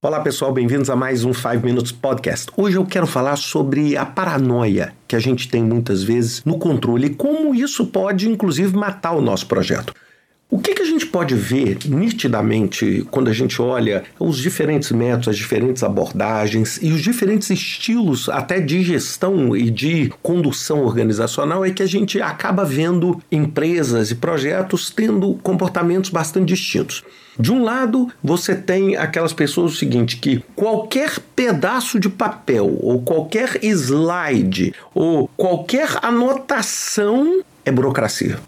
Olá pessoal, bem-vindos a mais um 5 Minutes Podcast. Hoje eu quero falar sobre a paranoia que a gente tem muitas vezes no controle e como isso pode inclusive matar o nosso projeto. O que, que, a gente pode ver nitidamente quando a gente olha os diferentes métodos, as diferentes abordagens e os diferentes estilos até de gestão e de condução organizacional é que a gente acaba vendo empresas e projetos tendo comportamentos bastante distintos. De um lado, você tem aquelas pessoas o seguinte que qualquer pedaço de papel ou qualquer slide ou qualquer anotação é burocracia.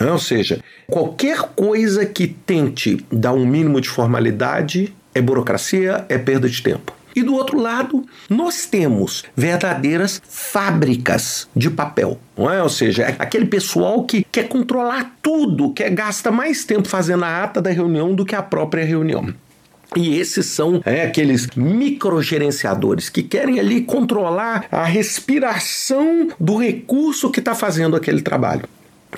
Ou seja, qualquer coisa que tente dar um mínimo de formalidade é burocracia, é perda de tempo. E do outro lado, nós temos verdadeiras fábricas de papel. Não é? Ou seja, é aquele pessoal que quer controlar tudo, que gasta mais tempo fazendo a ata da reunião do que a própria reunião. E esses são é, aqueles microgerenciadores que querem ali controlar a respiração do recurso que está fazendo aquele trabalho.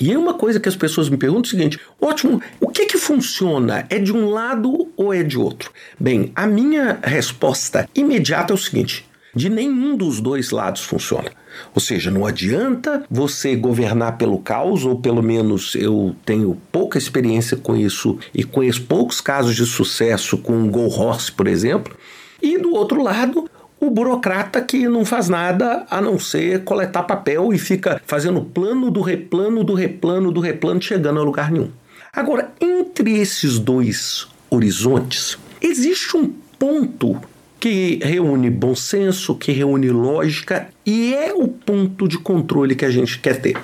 E é uma coisa que as pessoas me perguntam é o seguinte: ótimo, o que que funciona? É de um lado ou é de outro? Bem, a minha resposta imediata é o seguinte: de nenhum dos dois lados funciona. Ou seja, não adianta você governar pelo caos, ou pelo menos eu tenho pouca experiência com isso e conheço poucos casos de sucesso com o Go Horse, por exemplo. E do outro lado, o burocrata que não faz nada a não ser coletar papel e fica fazendo plano do replano, do replano, do replano, chegando a lugar nenhum. Agora, entre esses dois horizontes, existe um ponto que reúne bom senso, que reúne lógica e é o ponto de controle que a gente quer ter.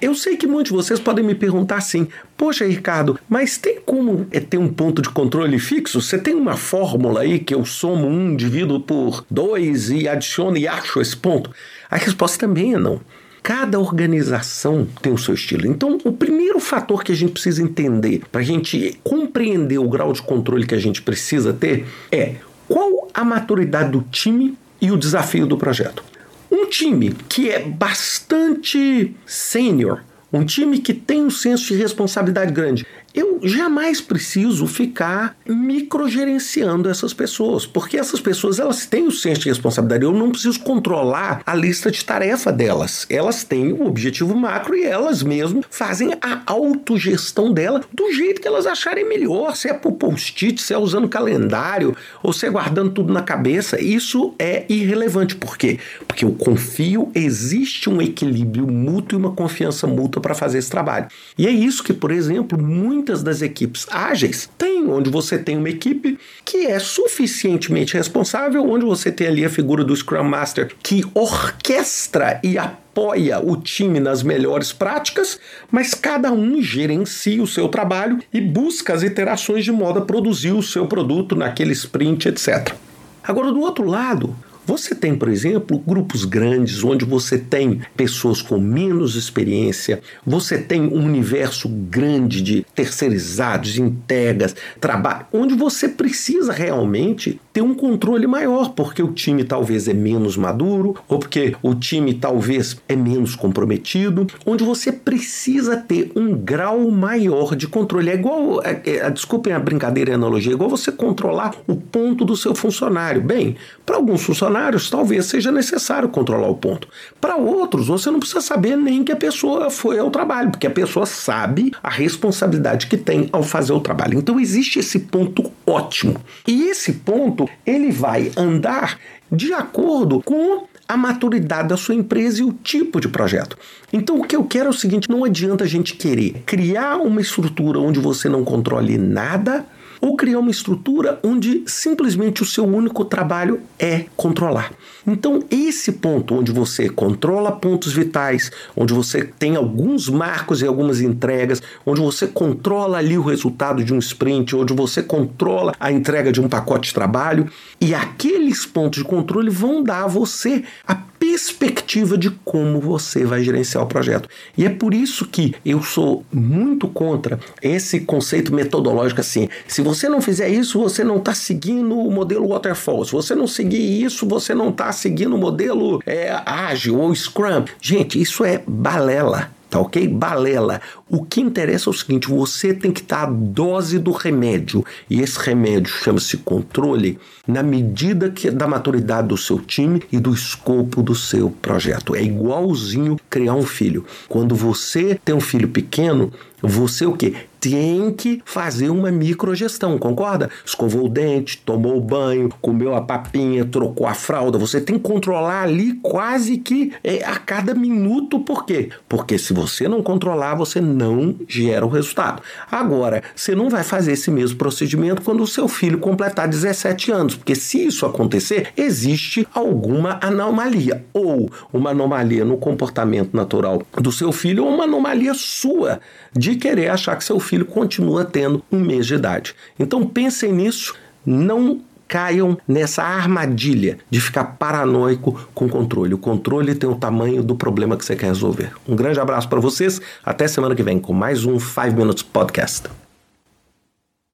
Eu sei que muitos de vocês podem me perguntar assim: Poxa, Ricardo, mas tem como é ter um ponto de controle fixo? Você tem uma fórmula aí que eu somo um, divido por dois e adiciono e acho esse ponto? A resposta também é não. Cada organização tem o seu estilo. Então, o primeiro fator que a gente precisa entender para a gente compreender o grau de controle que a gente precisa ter é qual a maturidade do time e o desafio do projeto. Um time que é bastante sênior, um time que tem um senso de responsabilidade grande, eu jamais preciso ficar microgerenciando essas pessoas, porque essas pessoas elas têm o senso de responsabilidade. Eu não preciso controlar a lista de tarefa delas. Elas têm o objetivo macro e elas mesmo fazem a autogestão dela do jeito que elas acharem melhor, se é por post-it, se é usando calendário ou se é guardando tudo na cabeça. Isso é irrelevante. Por quê? Porque eu confio, existe um equilíbrio mútuo e uma confiança mútua para fazer esse trabalho. E é isso que, por exemplo, muito muitas das equipes ágeis têm, onde você tem uma equipe que é suficientemente responsável, onde você tem ali a figura do Scrum Master que orquestra e apoia o time nas melhores práticas, mas cada um gerencia o seu trabalho e busca as iterações de modo a produzir o seu produto naquele sprint, etc. Agora, do outro lado, você tem, por exemplo, grupos grandes onde você tem pessoas com menos experiência, você tem um universo grande de terceirizados, entregas, trabalho, onde você precisa realmente ter um controle maior, porque o time talvez é menos maduro, ou porque o time talvez é menos comprometido, onde você precisa ter um grau maior de controle. É igual, é, é, desculpem a brincadeira e a analogia, é igual você controlar o ponto do seu funcionário. Bem, para alguns funcionários, talvez seja necessário controlar o ponto. Para outros, você não precisa saber nem que a pessoa foi ao trabalho, porque a pessoa sabe a responsabilidade que tem ao fazer o trabalho. Então existe esse ponto ótimo. E esse ponto, ele vai andar de acordo com a maturidade da sua empresa e o tipo de projeto. Então, o que eu quero é o seguinte: não adianta a gente querer criar uma estrutura onde você não controle nada ou criar uma estrutura onde simplesmente o seu único trabalho é controlar. Então, esse ponto onde você controla pontos vitais, onde você tem alguns marcos e algumas entregas, onde você controla ali o resultado de um sprint, onde você controla a entrega de um pacote de trabalho, e aqueles pontos de controle vão dar a você a perspectiva de como você vai gerenciar o projeto. E é por isso que eu sou muito contra esse conceito metodológico assim. Se você não fizer isso, você não está seguindo o modelo waterfall. Se você não seguir isso, você não está seguindo o modelo é, ágil ou Scrum. Gente, isso é balela tá ok? Balela. O que interessa é o seguinte: você tem que dar a dose do remédio, e esse remédio chama-se controle, na medida que da maturidade do seu time e do escopo do seu projeto. É igualzinho criar um filho. Quando você tem um filho pequeno, você o quê? Tem que fazer uma microgestão, concorda? Escovou o dente, tomou o banho, comeu a papinha, trocou a fralda. Você tem que controlar ali quase que é, a cada minuto. Por quê? Porque se você não controlar, você não gera o resultado. Agora, você não vai fazer esse mesmo procedimento quando o seu filho completar 17 anos, porque se isso acontecer, existe alguma anomalia, ou uma anomalia no comportamento natural do seu filho, ou uma anomalia sua de querer achar que seu filho continua tendo um mês de idade. Então pensem nisso, não caiam nessa armadilha de ficar paranoico com o controle. O controle tem o tamanho do problema que você quer resolver. Um grande abraço para vocês, até semana que vem com mais um 5 Minutes Podcast.